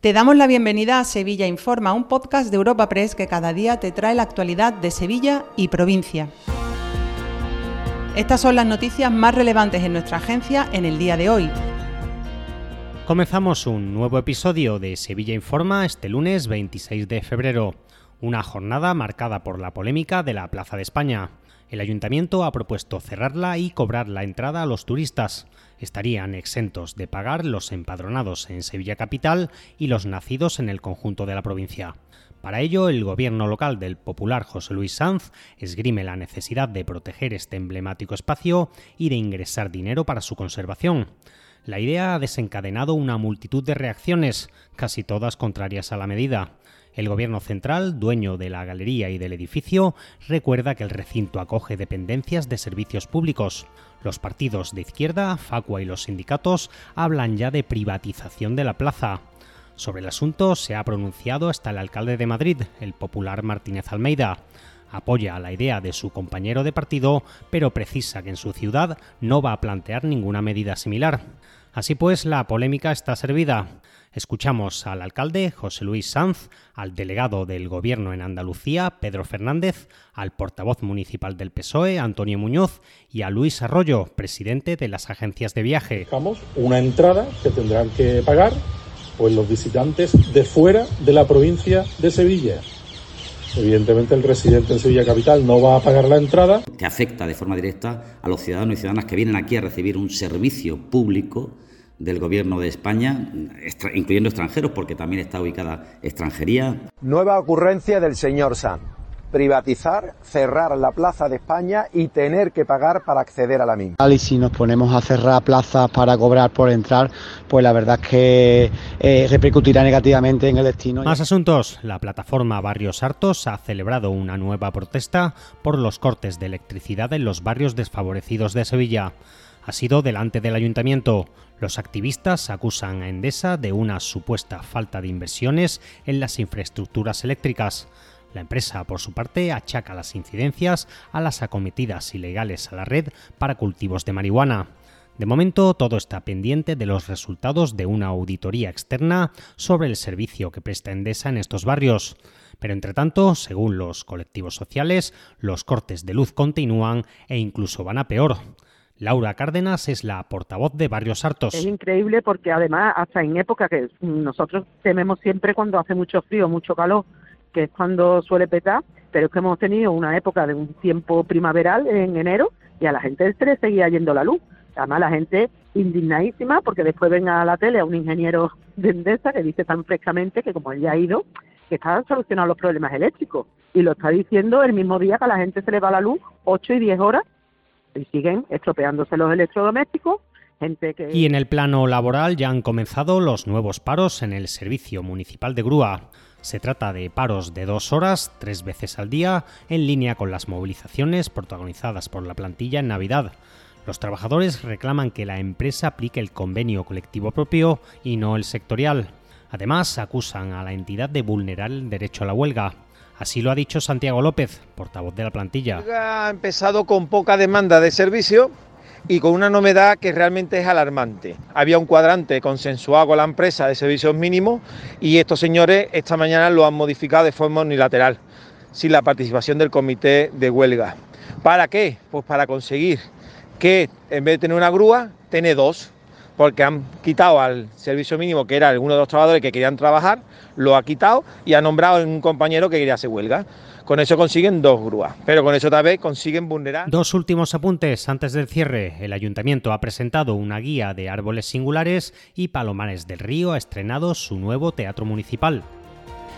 Te damos la bienvenida a Sevilla Informa, un podcast de Europa Press que cada día te trae la actualidad de Sevilla y provincia. Estas son las noticias más relevantes en nuestra agencia en el día de hoy. Comenzamos un nuevo episodio de Sevilla Informa este lunes 26 de febrero, una jornada marcada por la polémica de la Plaza de España. El ayuntamiento ha propuesto cerrarla y cobrar la entrada a los turistas. Estarían exentos de pagar los empadronados en Sevilla Capital y los nacidos en el conjunto de la provincia. Para ello, el gobierno local del popular José Luis Sanz esgrime la necesidad de proteger este emblemático espacio y de ingresar dinero para su conservación. La idea ha desencadenado una multitud de reacciones, casi todas contrarias a la medida. El Gobierno central, dueño de la galería y del edificio, recuerda que el recinto acoge dependencias de servicios públicos. Los partidos de izquierda, Facua y los sindicatos hablan ya de privatización de la plaza. Sobre el asunto se ha pronunciado hasta el alcalde de Madrid, el popular Martínez Almeida. Apoya la idea de su compañero de partido, pero precisa que en su ciudad no va a plantear ninguna medida similar. Así pues, la polémica está servida. Escuchamos al alcalde José Luis Sanz, al delegado del Gobierno en Andalucía, Pedro Fernández, al portavoz municipal del PSOE, Antonio Muñoz, y a Luis Arroyo, presidente de las agencias de viaje. Dejamos una entrada que tendrán que pagar pues, los visitantes de fuera de la provincia de Sevilla. Evidentemente el residente en Sevilla Capital no va a pagar la entrada. Que afecta de forma directa a los ciudadanos y ciudadanas que vienen aquí a recibir un servicio público del Gobierno de España, incluyendo extranjeros, porque también está ubicada extranjería. Nueva ocurrencia del señor Sanz. Privatizar, cerrar la Plaza de España y tener que pagar para acceder a la misma. Y si nos ponemos a cerrar plazas para cobrar por entrar, pues la verdad es que eh, repercutirá negativamente en el destino. Más asuntos. La plataforma Barrios Hartos ha celebrado una nueva protesta por los cortes de electricidad en los barrios desfavorecidos de Sevilla ha sido delante del ayuntamiento. Los activistas acusan a Endesa de una supuesta falta de inversiones en las infraestructuras eléctricas. La empresa, por su parte, achaca las incidencias a las acometidas ilegales a la red para cultivos de marihuana. De momento, todo está pendiente de los resultados de una auditoría externa sobre el servicio que presta Endesa en estos barrios. Pero entre tanto, según los colectivos sociales, los cortes de luz continúan e incluso van a peor. Laura Cárdenas es la portavoz de Barrios Hartos. Es increíble porque además hasta en época que nosotros tememos siempre cuando hace mucho frío, mucho calor, que es cuando suele petar, pero es que hemos tenido una época de un tiempo primaveral en enero y a la gente del 3 seguía yendo la luz. Además la gente indignadísima porque después ven a la tele a un ingeniero de Endesa que dice tan frescamente que como él ya ha ido, que está solucionando los problemas eléctricos. Y lo está diciendo el mismo día que a la gente se le va la luz 8 y 10 horas y siguen estropeándose los electrodomésticos. Gente que... Y en el plano laboral ya han comenzado los nuevos paros en el servicio municipal de grúa. Se trata de paros de dos horas, tres veces al día, en línea con las movilizaciones protagonizadas por la plantilla en Navidad. Los trabajadores reclaman que la empresa aplique el convenio colectivo propio y no el sectorial. Además, acusan a la entidad de vulnerar el derecho a la huelga. Así lo ha dicho Santiago López, portavoz de la plantilla. Ha empezado con poca demanda de servicio y con una novedad que realmente es alarmante. Había un cuadrante consensuado con la empresa de servicios mínimos y estos señores esta mañana lo han modificado de forma unilateral, sin la participación del comité de huelga. ¿Para qué? Pues para conseguir que en vez de tener una grúa, tiene dos porque han quitado al servicio mínimo, que era alguno de los trabajadores que querían trabajar, lo ha quitado y ha nombrado a un compañero que quería hacer huelga. Con eso consiguen dos grúas, pero con eso tal vez consiguen vulnerar. Dos últimos apuntes antes del cierre. El ayuntamiento ha presentado una guía de árboles singulares y Palomares del Río ha estrenado su nuevo teatro municipal.